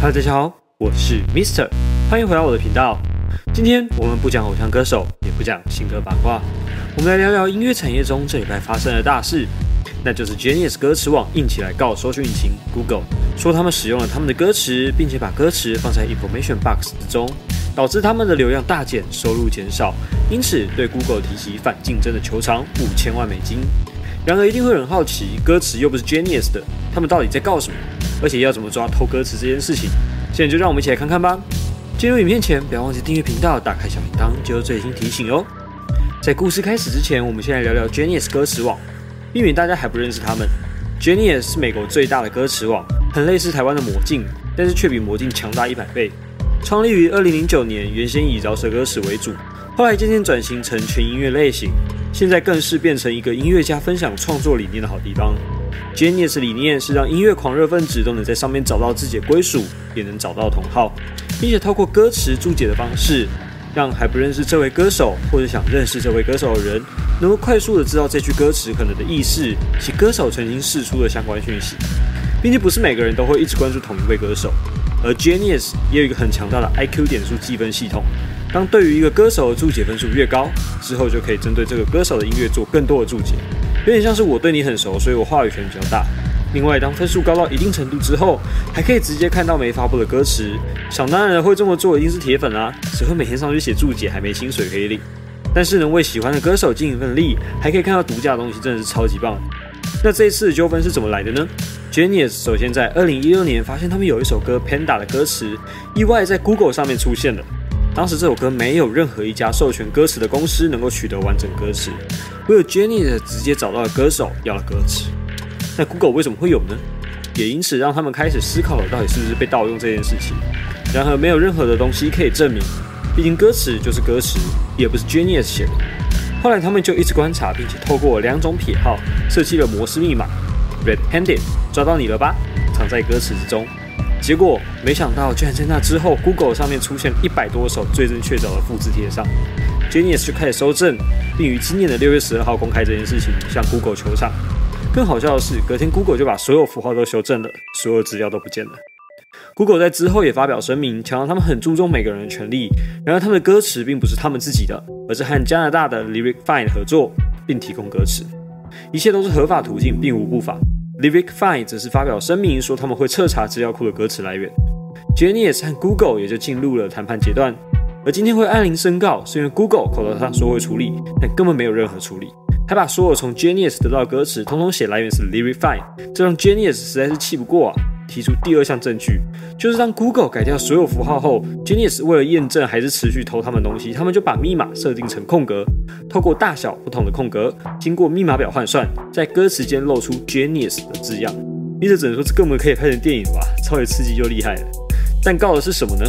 Hello，大家好，我是 Mister，欢迎回到我的频道。今天我们不讲偶像歌手，也不讲新歌八卦，我们来聊聊音乐产业中这礼拜发生的大事，那就是 Genius 歌词网硬起来告搜索引擎 Google，说他们使用了他们的歌词，并且把歌词放在 Information Box 之中，导致他们的流量大减，收入减少，因此对 Google 提起反竞争的求偿五千万美金。然而一定会很好奇，歌词又不是 Genius 的，他们到底在告什么？而且要怎么抓偷歌词这件事情？现在就让我们一起来看看吧。进入影片前，不要忘记订阅频道，打开小铃铛，就有最新提醒哦。在故事开始之前，我们先来聊聊 Genius 歌词网，避免大家还不认识他们。Genius 是美国最大的歌词网，很类似台湾的魔镜，但是却比魔镜强大一百倍。创立于二零零九年，原先以饶舌歌词为主，后来渐渐转型成全音乐类型，现在更是变成一个音乐家分享创作理念的好地方。Genius 理念是让音乐狂热分子都能在上面找到自己的归属，也能找到同好，并且透过歌词注解的方式，让还不认识这位歌手或者想认识这位歌手的人，能够快速的知道这句歌词可能的意思其歌手曾经释出的相关讯息，并且不是每个人都会一直关注同一位歌手。而 Genius 也有一个很强大的 IQ 点数计分系统，当对于一个歌手的注解分数越高，之后就可以针对这个歌手的音乐做更多的注解。有点像是我对你很熟，所以我话语权比较大。另外，当分数高到一定程度之后，还可以直接看到没发布的歌词。想当然会这么做，一定是铁粉啊！只会每天上去写注解，还没薪水可以领。但是能为喜欢的歌手尽一份力，还可以看到独家的东西，真的是超级棒。那这一次的纠纷是怎么来的呢？Genius 首先在二零一六年发现他们有一首歌 Panda 的歌词，意外在 Google 上面出现了。当时这首歌没有任何一家授权歌词的公司能够取得完整歌词。唯有 Genius 直接找到了歌手要了歌词，那 Google 为什么会有呢？也因此让他们开始思考了到底是不是被盗用这件事情。然而没有任何的东西可以证明，毕竟歌词就是歌词，也不是 Genius 写的。后来他们就一直观察，并且透过两种撇号设计了摩斯密码，Red Handed 抓到你了吧，藏在歌词之中。结果没想到，居然在那之后，Google 上面出现了一百多首最正确凿的复制贴上。Genius 就开始收证，并于今年的六月十二号公开这件事情，向 Google 求偿。更好笑的是，隔天 Google 就把所有符号都修正了，所有资料都不见了。Google 在之后也发表声明，强调他们很注重每个人的权利。然而，他们的歌词并不是他们自己的，而是和加拿大的 Lyric Fine 合作，并提供歌词。一切都是合法途径，并无不法。Lyric Fine 则是发表声明说，他们会彻查资料库的歌词来源。Genius 和 Google 也就进入了谈判阶段。而今天会按铃申告，是因为 Google 口头上说会处理，但根本没有任何处理，还把所有从 Genius 得到的歌词，通通写来源是 Lyrify，这让 Genius 实在是气不过啊！提出第二项证据，就是当 Google 改掉所有符号后，Genius 为了验证还是持续偷他们东西，他们就把密码设定成空格，透过大小不同的空格，经过密码表换算，在歌词间露出 Genius 的字样。你这只能说这根本可以拍成电影吧？超级刺激又厉害了。但告的是什么呢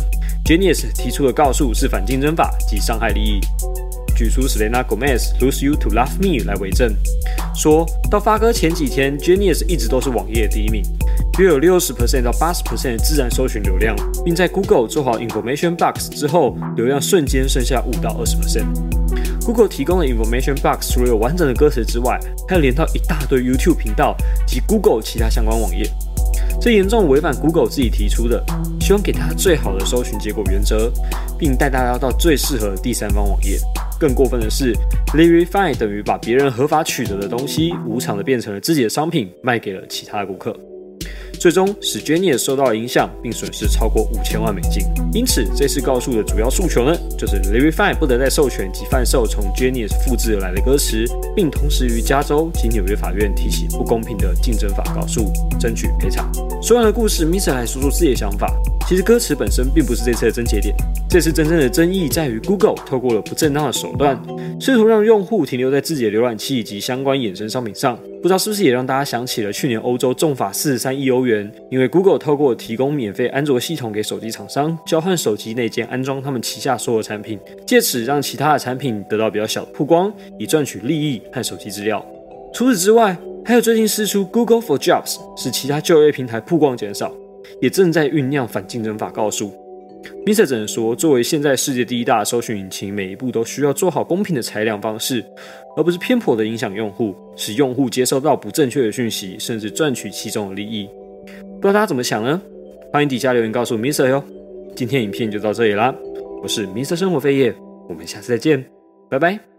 ？Genius 提出的告诉是反竞争法及伤害利益，举出 Selena Gomez Lose You to Love Me 来为证，说到发歌前几天，Genius 一直都是网页第一名，约有六十 percent 到八十 percent 的自然搜寻流量，并在 Google 做好 Information Box 之后，流量瞬间剩下五到二十 percent。Google 提供的 Information Box 除了有完整的歌词之外，还有连到一大堆 YouTube 频道及 Google 其他相关网页。这严重违反 Google 自己提出的希望给大家最好的搜寻结果原则，并带大家到最适合的第三方网页。更过分的是 l y r i f y 等于把别人合法取得的东西无偿的变成了自己的商品，卖给了其他的顾客。最终使 Genius 受到了影响，并损失超过五千万美金。因此，这次告诉的主要诉求呢，就是 l y r i f y 不得再授权及贩售从 Genius 复制而来的歌词，并同时于加州及纽约法院提起不公平的竞争法告诉，争取赔偿。说完了故事，Mr 来说说自己的想法。其实歌词本身并不是这次的症结点，这次真正的争议在于 Google 透过了不正当的手段，试图让用户停留在自己的浏览器以及相关衍生商品上。不知道是不是也让大家想起了去年欧洲重罚四十三亿欧元，因为 Google 透过提供免费安卓系统给手机厂商，交换手机内建安装他们旗下所有产品，借此让其他的产品得到比较小的曝光，以赚取利益和手机资料。除此之外，还有最近释出 Google for Jobs，使其他就业平台曝光减少，也正在酝酿反竞争法告诉。Mr 只能说，作为现在世界第一大搜寻引擎，每一步都需要做好公平的裁量方式，而不是偏颇的影响用户，使用户接收到不正确的讯息，甚至赚取其中的利益。不知道大家怎么想呢？欢迎底下留言告诉 Mr 哟。今天影片就到这里啦，我是 Mr 生活飞叶，我们下次再见，拜拜。